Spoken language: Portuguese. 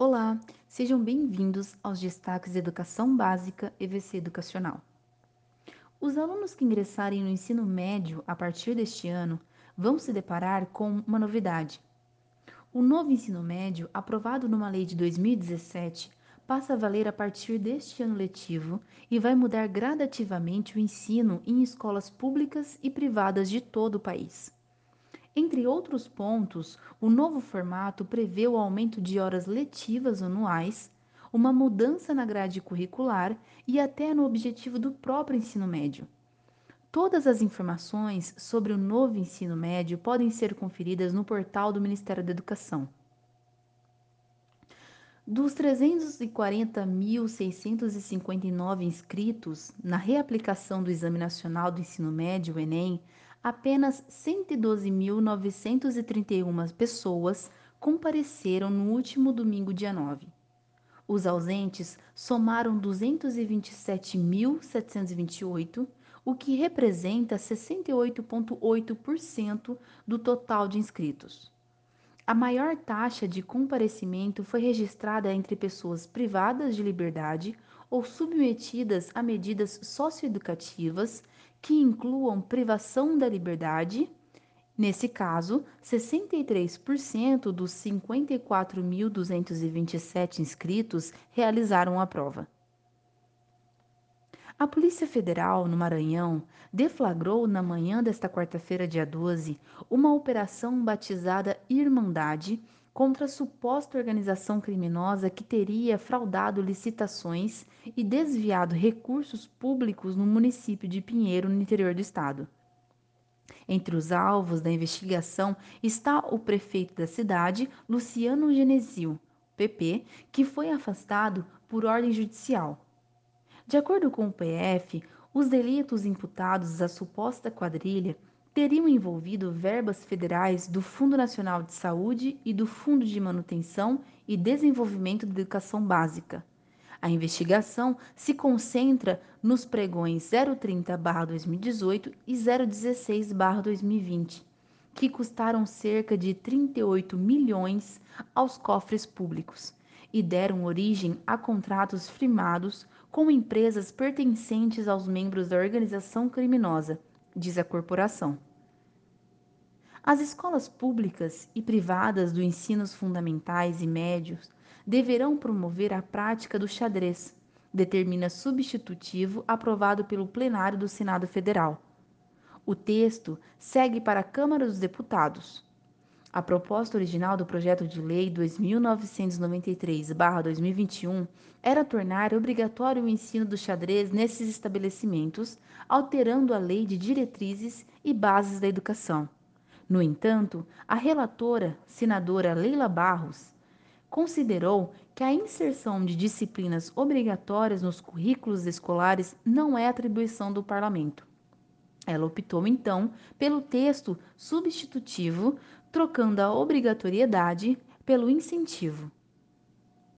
Olá, sejam bem-vindos aos destaques de Educação Básica EVC Educacional. Os alunos que ingressarem no ensino médio a partir deste ano vão se deparar com uma novidade. O novo ensino médio, aprovado numa lei de 2017, passa a valer a partir deste ano letivo e vai mudar gradativamente o ensino em escolas públicas e privadas de todo o país. Entre outros pontos, o novo formato prevê o aumento de horas letivas anuais, uma mudança na grade curricular e até no objetivo do próprio ensino médio. Todas as informações sobre o novo ensino médio podem ser conferidas no portal do Ministério da Educação. Dos 340.659 inscritos na reaplicação do Exame Nacional do Ensino Médio, o Enem, apenas 112.931 pessoas compareceram no último domingo, dia 9. Os ausentes somaram 227.728, o que representa 68,8% do total de inscritos. A maior taxa de comparecimento foi registrada entre pessoas privadas de liberdade ou submetidas a medidas socioeducativas que incluam privação da liberdade. Nesse caso, 63% dos 54.227 inscritos realizaram a prova. A Polícia Federal, no Maranhão, deflagrou na manhã desta quarta-feira, dia 12, uma operação batizada Irmandade contra a suposta organização criminosa que teria fraudado licitações e desviado recursos públicos no município de Pinheiro, no interior do estado. Entre os alvos da investigação está o prefeito da cidade, Luciano Genesio, PP, que foi afastado por ordem judicial. De acordo com o PF, os delitos imputados à suposta quadrilha teriam envolvido verbas federais do Fundo Nacional de Saúde e do Fundo de Manutenção e Desenvolvimento da Educação Básica. A investigação se concentra nos pregões 030-2018 e 016-2020, que custaram cerca de 38 milhões aos cofres públicos e deram origem a contratos firmados com empresas pertencentes aos membros da organização criminosa, diz a corporação. As escolas públicas e privadas do ensinos fundamentais e médios deverão promover a prática do xadrez, determina substitutivo aprovado pelo plenário do Senado Federal. O texto segue para a Câmara dos Deputados. A proposta original do projeto de lei 2993/2021 era tornar obrigatório o ensino do xadrez nesses estabelecimentos, alterando a lei de diretrizes e bases da educação. No entanto, a relatora, senadora Leila Barros, considerou que a inserção de disciplinas obrigatórias nos currículos escolares não é atribuição do parlamento. Ela optou, então, pelo texto substitutivo trocando a obrigatoriedade pelo incentivo.